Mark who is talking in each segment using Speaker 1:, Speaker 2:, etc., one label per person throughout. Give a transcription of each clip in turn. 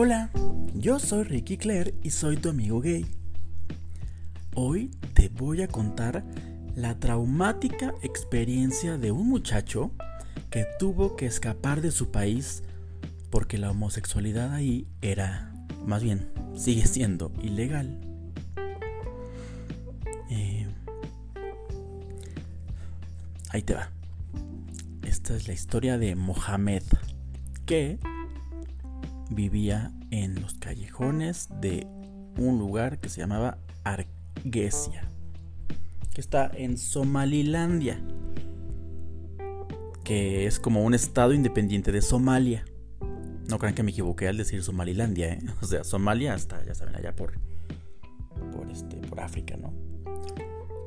Speaker 1: Hola, yo soy Ricky Claire y soy tu amigo gay. Hoy te voy a contar la traumática experiencia de un muchacho que tuvo que escapar de su país porque la homosexualidad ahí era, más bien, sigue siendo ilegal. Eh, ahí te va. Esta es la historia de Mohamed, que vivía en los callejones de un lugar que se llamaba Argesia, que está en Somalilandia, que es como un estado independiente de Somalia. No crean que me equivoqué al decir Somalilandia, ¿eh? o sea, Somalia hasta, ya saben, allá por, por, este, por África, ¿no?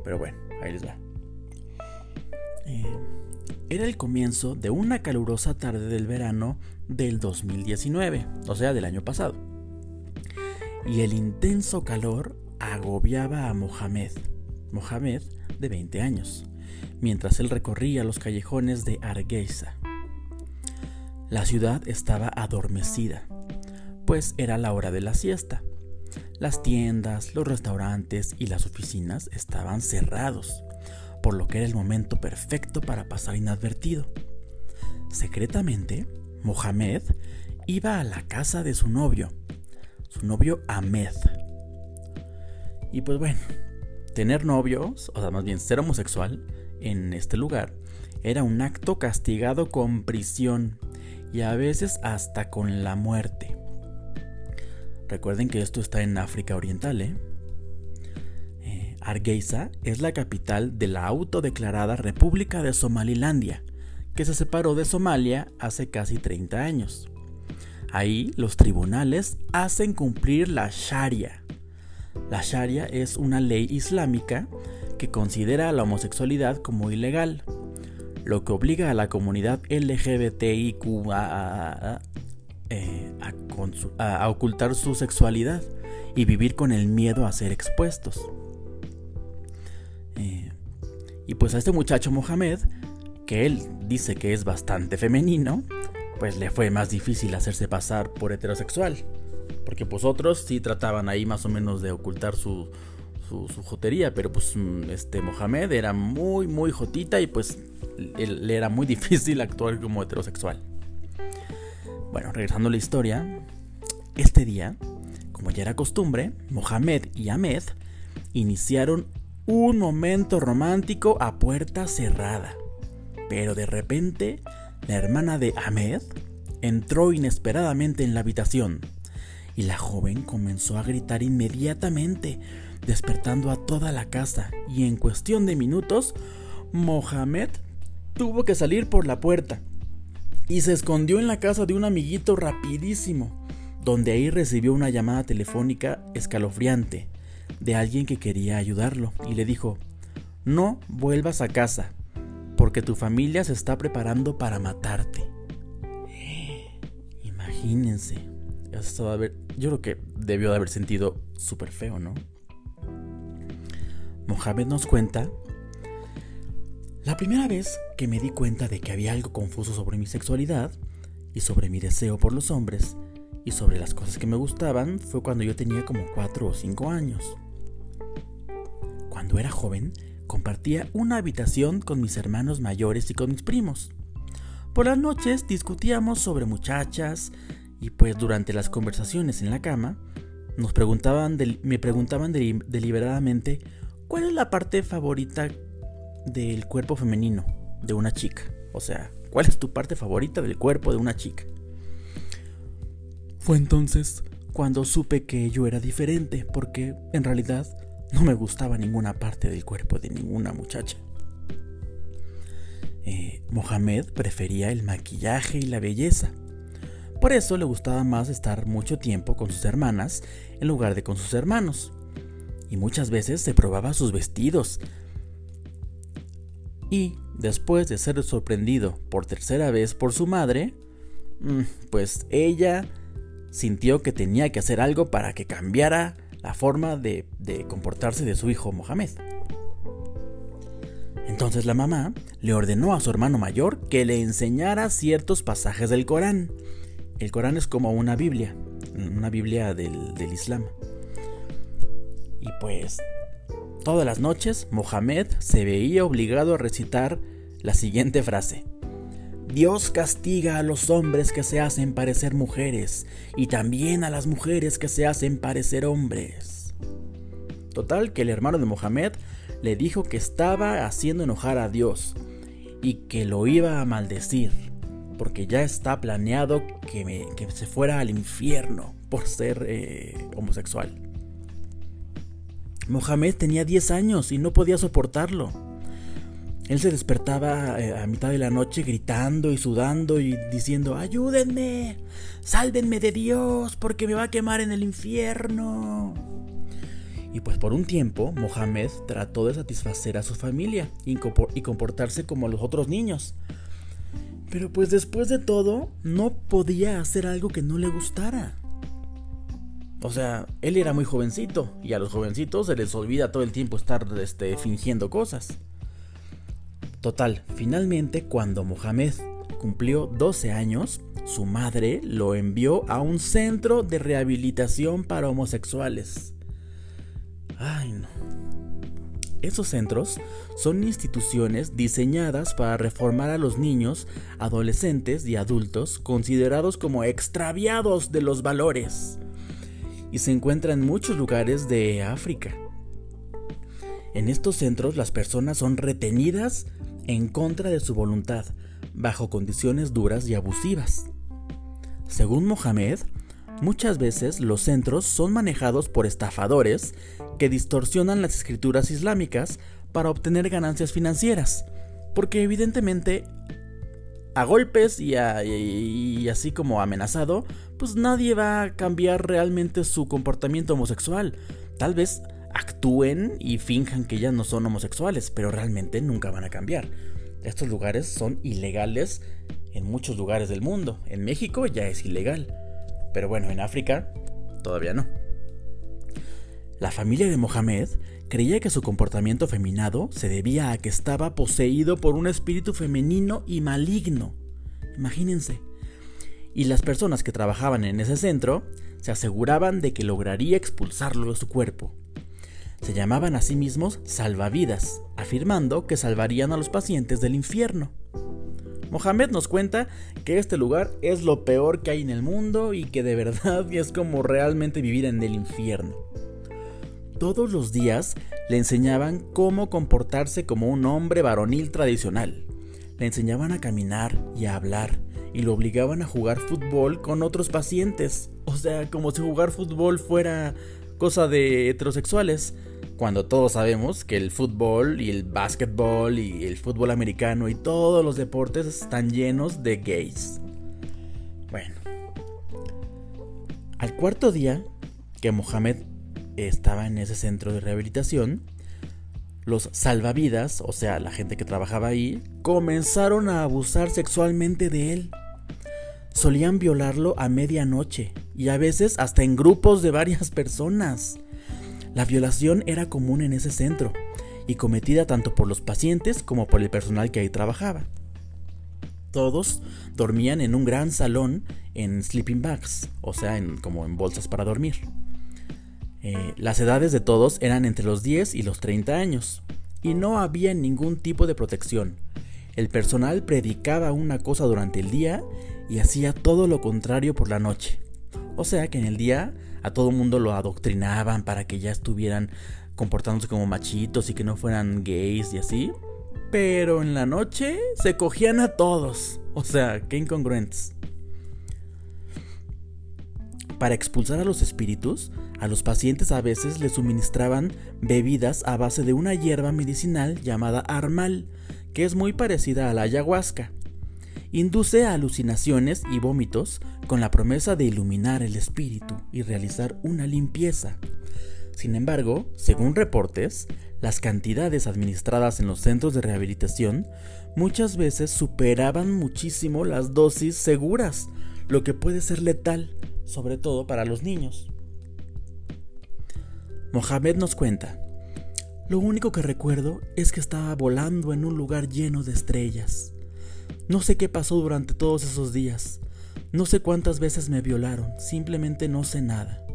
Speaker 1: Pero bueno, ahí les va. Eh, era el comienzo de una calurosa tarde del verano del 2019, o sea, del año pasado. Y el intenso calor agobiaba a Mohamed, Mohamed de 20 años, mientras él recorría los callejones de Argeisa. La ciudad estaba adormecida, pues era la hora de la siesta. Las tiendas, los restaurantes y las oficinas estaban cerrados, por lo que era el momento perfecto para pasar inadvertido. Secretamente, Mohamed iba a la casa de su novio, su novio Ahmed. Y pues bueno, tener novios, o sea, más bien ser homosexual en este lugar, era un acto castigado con prisión y a veces hasta con la muerte. Recuerden que esto está en África Oriental, ¿eh? Eh Argeisa es la capital de la autodeclarada República de Somalilandia, que se separó de Somalia hace casi 30 años. Ahí los tribunales hacen cumplir la Sharia. La Sharia es una ley islámica que considera la homosexualidad como ilegal, lo que obliga a la comunidad LGBTIQ eh, a, ocultar su sexualidad y vivir con el miedo a ser expuestos. Y pues a este muchacho Mohamed que él dice que es bastante femenino, pues le fue más difícil hacerse pasar por heterosexual. Porque pues otros sí trataban ahí más o menos de ocultar su, su, jotería, pero pues mm, este Mohamed era muy, muy jotita y pues le era muy difícil actuar como heterosexual. Bueno, regresando a la historia, este día, como ya era costumbre, Mohamed y Ahmed iniciaron un momento romántico a puerta cerrada. Pero de repente, la hermana de Ahmed entró inesperadamente en la habitación y la joven comenzó a gritar inmediatamente, despertando a toda la casa y en cuestión de minutos, Mohamed tuvo que salir por la puerta y se escondió en la casa de un amiguito rapidísimo, donde ahí recibió una llamada telefónica escalofriante de alguien que quería ayudarlo y le dijo, no vuelvas a casa, porque tu familia se está preparando para matarte. Imagínense. yo creo que debió de haber sentido súper feo, ¿no? Mohamed nos cuenta, la primera vez que me di cuenta de que había algo confuso sobre mi sexualidad y sobre mi deseo por los hombres y sobre las cosas que me gustaban fue cuando yo tenía como 4 o 5 años. Cuando era joven, compartía una habitación con mis hermanos mayores y con mis primos. Por las noches discutíamos sobre muchachas y pues durante las conversaciones en la cama nos preguntaban me preguntaban deliberadamente cuál es la parte favorita del cuerpo femenino de una chica. O sea, ¿cuál es tu parte favorita del cuerpo de una chica? Fue entonces cuando supe que yo era diferente, porque en realidad no me gustaba ninguna parte del cuerpo de ninguna muchacha. Eh, Mohamed prefería el maquillaje y la belleza. Por eso le gustaba más estar mucho tiempo con sus hermanas en lugar de con sus hermanos. Y muchas veces se probaba sus vestidos. Y después de ser sorprendido por tercera vez por su madre, mm, pues ella sintió que tenía que hacer algo para que cambiara la forma de, comportarse de su hijo Mohamed. Entonces la mamá le ordenó a su hermano mayor que le enseñara ciertos pasajes del Corán. El Corán es como una Biblia una Biblia del, del Islam. Y pues todas las noches Mohamed se veía obligado a recitar la siguiente frase. Dios castiga a los hombres que se hacen parecer mujeres y también a las mujeres que se hacen parecer hombres. Total que el hermano de Mohamed le dijo que estaba haciendo enojar a Dios y que lo iba a maldecir porque ya está planeado que, se fuera al infierno por ser eh, homosexual. Mohamed tenía 10 años y no podía soportarlo. Él se despertaba eh, a mitad de la noche gritando y sudando y diciendo, ayúdenme, sálvenme de Dios porque me va a quemar en el infierno. Y pues por un tiempo Mohamed trató de satisfacer a su familia y comportarse como los otros niños. Pero pues después de todo no podía hacer algo que no le gustara. O sea, él era muy jovencito y a los jovencitos se les olvida todo el tiempo estar este, fingiendo cosas. Total, finalmente cuando Mohamed cumplió 12 años, su madre lo envió a un centro de rehabilitación para homosexuales. Ay, no. Esos centros son instituciones diseñadas para reformar a los niños, adolescentes y adultos considerados como extraviados de los valores. Y se encuentra en muchos lugares de África. En estos centros las personas son retenidas en contra de su voluntad, bajo condiciones duras y abusivas. Según Mohamed, muchas veces los centros son manejados por estafadores que distorsionan las escrituras islámicas para obtener ganancias financieras, porque evidentemente a golpes y, y, así como amenazado, pues nadie va a cambiar realmente su comportamiento homosexual. Tal vez actúen y finjan que ya no son homosexuales, pero realmente nunca van a cambiar. Estos lugares son ilegales en muchos lugares del mundo. En México ya es ilegal, pero bueno, en África todavía no. La familia de Mohamed creía que su comportamiento feminado se debía a que estaba poseído por un espíritu femenino y maligno. Imagínense. Y las personas que trabajaban en ese centro se aseguraban de que lograría expulsarlo de su cuerpo se llamaban a sí mismos salvavidas, afirmando que salvarían a los pacientes del infierno. Mohamed nos cuenta que este lugar es lo peor que hay en el mundo y que de verdad es como realmente vivir en el infierno. Todos los días le enseñaban cómo comportarse como un hombre varonil tradicional. Le enseñaban a caminar y a hablar y lo obligaban a jugar fútbol con otros pacientes. O sea, como si jugar fútbol fuera cosa de heterosexuales cuando todos sabemos que el fútbol y el básquetbol y el fútbol americano y todos los deportes están llenos de gays. Bueno, al cuarto día que Mohamed estaba en ese centro de rehabilitación, los salvavidas, o sea, la gente que trabajaba ahí, comenzaron a abusar sexualmente de él. Solían violarlo a medianoche y a veces hasta en grupos de varias personas. La violación era común en ese centro y cometida tanto por los pacientes como por el personal que ahí trabajaba. Todos dormían en un gran salón en sleeping bags, o sea, en, como en bolsas para dormir. Eh, las edades de todos eran entre los 10 y los 30 años, y no había ningún tipo de protección. El personal predicaba una cosa durante el día y hacía todo lo contrario por la noche. O sea que en el día a todo mundo lo adoctrinaban para que ya estuvieran comportándose como machitos y que no fueran gays y así. Pero en la noche se cogían a todos. O sea, qué incongruentes. Para expulsar a los espíritus, a los pacientes a veces les suministraban bebidas a base de una hierba medicinal llamada armal, que es muy parecida a la ayahuasca. Induce alucinaciones y vómitos con la promesa de iluminar el espíritu y realizar una limpieza. Sin embargo, según reportes, las cantidades administradas en los centros de rehabilitación muchas veces superaban muchísimo las dosis seguras, lo que puede ser letal, sobre todo para los niños. Mohamed nos cuenta, lo único que recuerdo es que estaba volando en un lugar lleno de estrellas. No sé qué pasó durante todos esos días, No sé cuántas veces me violaron, simplemente no sé nada.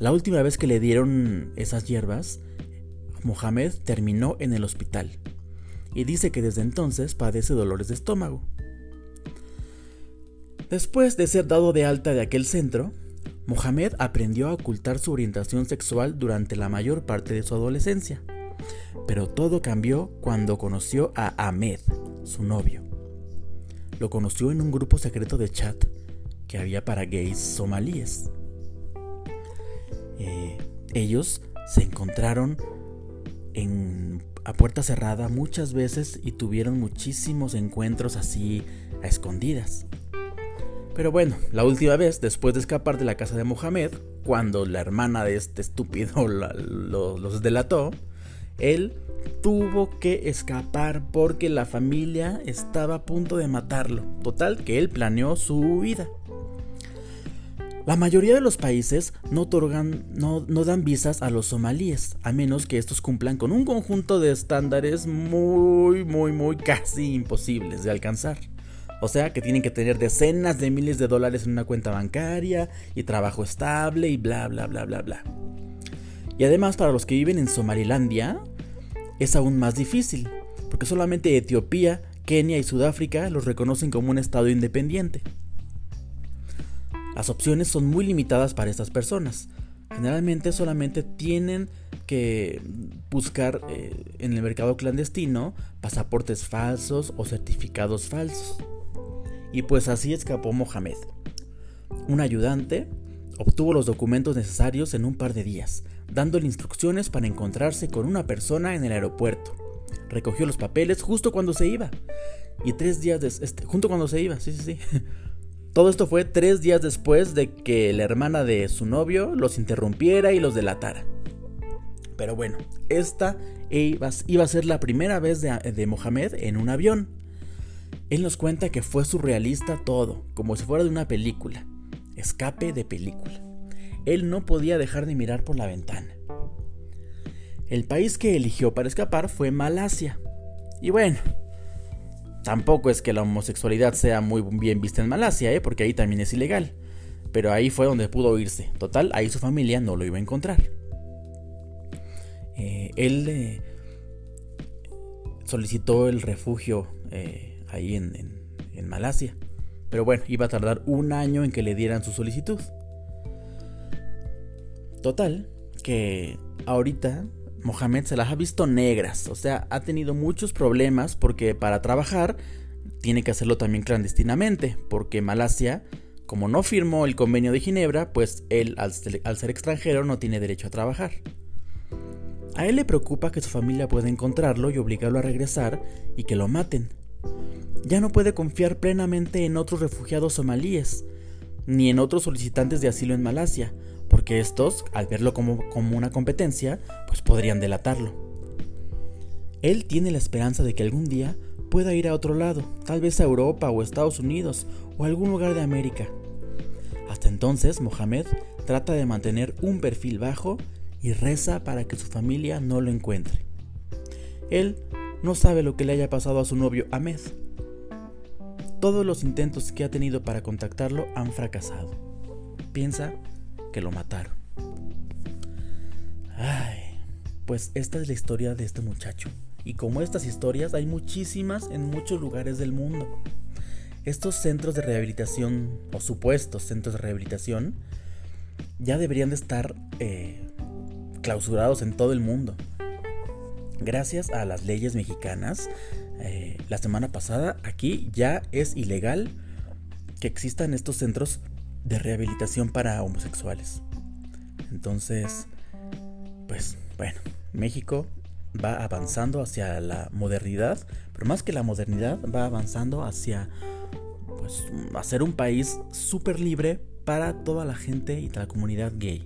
Speaker 1: La última vez que le dieron esas hierbas, Mohamed terminó en el hospital y dice que desde entonces padece dolores de estómago. Después de ser dado de alta de aquel centro, Mohamed aprendió a ocultar su orientación sexual durante la mayor parte de su adolescencia. Pero todo cambió cuando conoció a Ahmed, su novio. Lo conoció en un grupo secreto de chat que había para gays somalíes. Eh, ellos se encontraron en, a puerta cerrada muchas veces y tuvieron muchísimos encuentros así a escondidas. Pero bueno, la última vez, después de escapar de la casa de Mohamed, cuando la hermana de este estúpido los delató, él tuvo que escapar porque la familia estaba a punto de matarlo. Total, que él planeó su vida. La mayoría de los países no otorgan, no, dan visas a los somalíes, a menos que estos cumplan con un conjunto de estándares muy, muy, muy casi imposibles de alcanzar. O sea que tienen que tener decenas de miles de dólares en una cuenta bancaria y trabajo estable y bla, bla, bla, bla, bla. Y además para los que viven en Somalilandia es aún más difícil, porque solamente Etiopía, Kenia y Sudáfrica los reconocen como un estado independiente. Las opciones son muy limitadas para estas personas. Generalmente solamente tienen que buscar eh, en el mercado clandestino pasaportes falsos o certificados falsos. Y pues así escapó Mohamed. Un ayudante obtuvo los documentos necesarios en un par de días, dándole instrucciones para encontrarse con una persona en el aeropuerto. Recogió los papeles justo cuando se iba. Y tres días después, este, junto cuando se iba, sí, sí, sí. Todo esto fue tres días después de que la hermana de su novio los interrumpiera y los delatara. Pero bueno, esta iba, a ser la primera vez de, de Mohamed en un avión. Él nos cuenta que fue surrealista todo, como si fuera de una película. Escape de película. Él no podía dejar de mirar por la ventana. El país que eligió para escapar fue Malasia. Y bueno, Tampoco es que la homosexualidad sea muy bien vista en Malasia, ¿eh? porque ahí también es ilegal. Pero ahí fue donde pudo irse. Total, ahí su familia no lo iba a encontrar. Eh, él eh, solicitó el refugio eh, ahí en, en Malasia. Pero bueno, iba a tardar un año en que le dieran su solicitud. Total, que ahorita Mohamed se las ha visto negras, o sea, ha tenido muchos problemas porque para trabajar tiene que hacerlo también clandestinamente, porque Malasia, como no firmó el convenio de Ginebra, pues él al ser extranjero no tiene derecho a trabajar. A él le preocupa que su familia pueda encontrarlo y obligarlo a regresar y que lo maten. Ya no puede confiar plenamente en otros refugiados somalíes, ni en otros solicitantes de asilo en Malasia, porque estos, al verlo como, una competencia, pues podrían delatarlo. Él tiene la esperanza de que algún día pueda ir a otro lado, tal vez a Europa o Estados Unidos o algún lugar de América. Hasta entonces, Mohamed trata de mantener un perfil bajo y reza para que su familia no lo encuentre. Él no sabe lo que le haya pasado a su novio Ahmed. Todos los intentos que ha tenido para contactarlo han fracasado. Piensa que lo mataron. Ay, pues esta es la historia de este muchacho. Y como estas historias hay muchísimas en muchos lugares del mundo. Estos centros de rehabilitación o supuestos centros de rehabilitación ya deberían de estar eh, clausurados en todo el mundo. Gracias a las leyes mexicanas, eh, la semana pasada aquí ya es ilegal que existan estos centros de rehabilitación para homosexuales. Entonces, pues bueno, México va avanzando hacia la modernidad, pero más que la modernidad, va avanzando hacia pues hacer un país súper libre para toda la gente y la comunidad gay.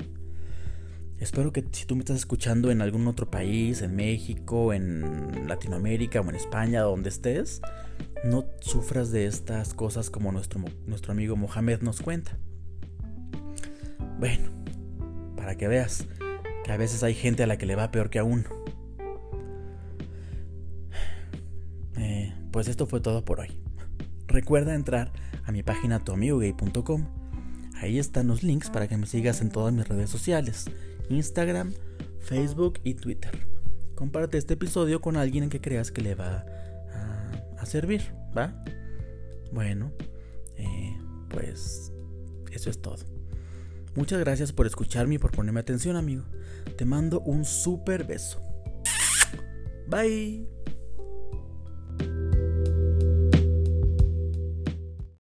Speaker 1: Espero que si tú me estás escuchando en algún otro país, en México, en Latinoamérica o en España, donde estés, no sufras de estas cosas como nuestro, nuestro amigo Mohamed nos cuenta. Bueno, para que veas que a veces hay gente a la que le va peor que a uno. Eh, pues esto fue todo por hoy. Recuerda entrar a mi página tuamigogay.com. Ahí están los links para que me sigas en todas mis redes sociales, Instagram, Facebook y Twitter. Comparte este episodio con alguien en que creas que le va a, servir, ¿va? Bueno, eh, pues eso es todo. Muchas gracias por escucharme y por ponerme atención, amigo. Te mando un super beso. Bye.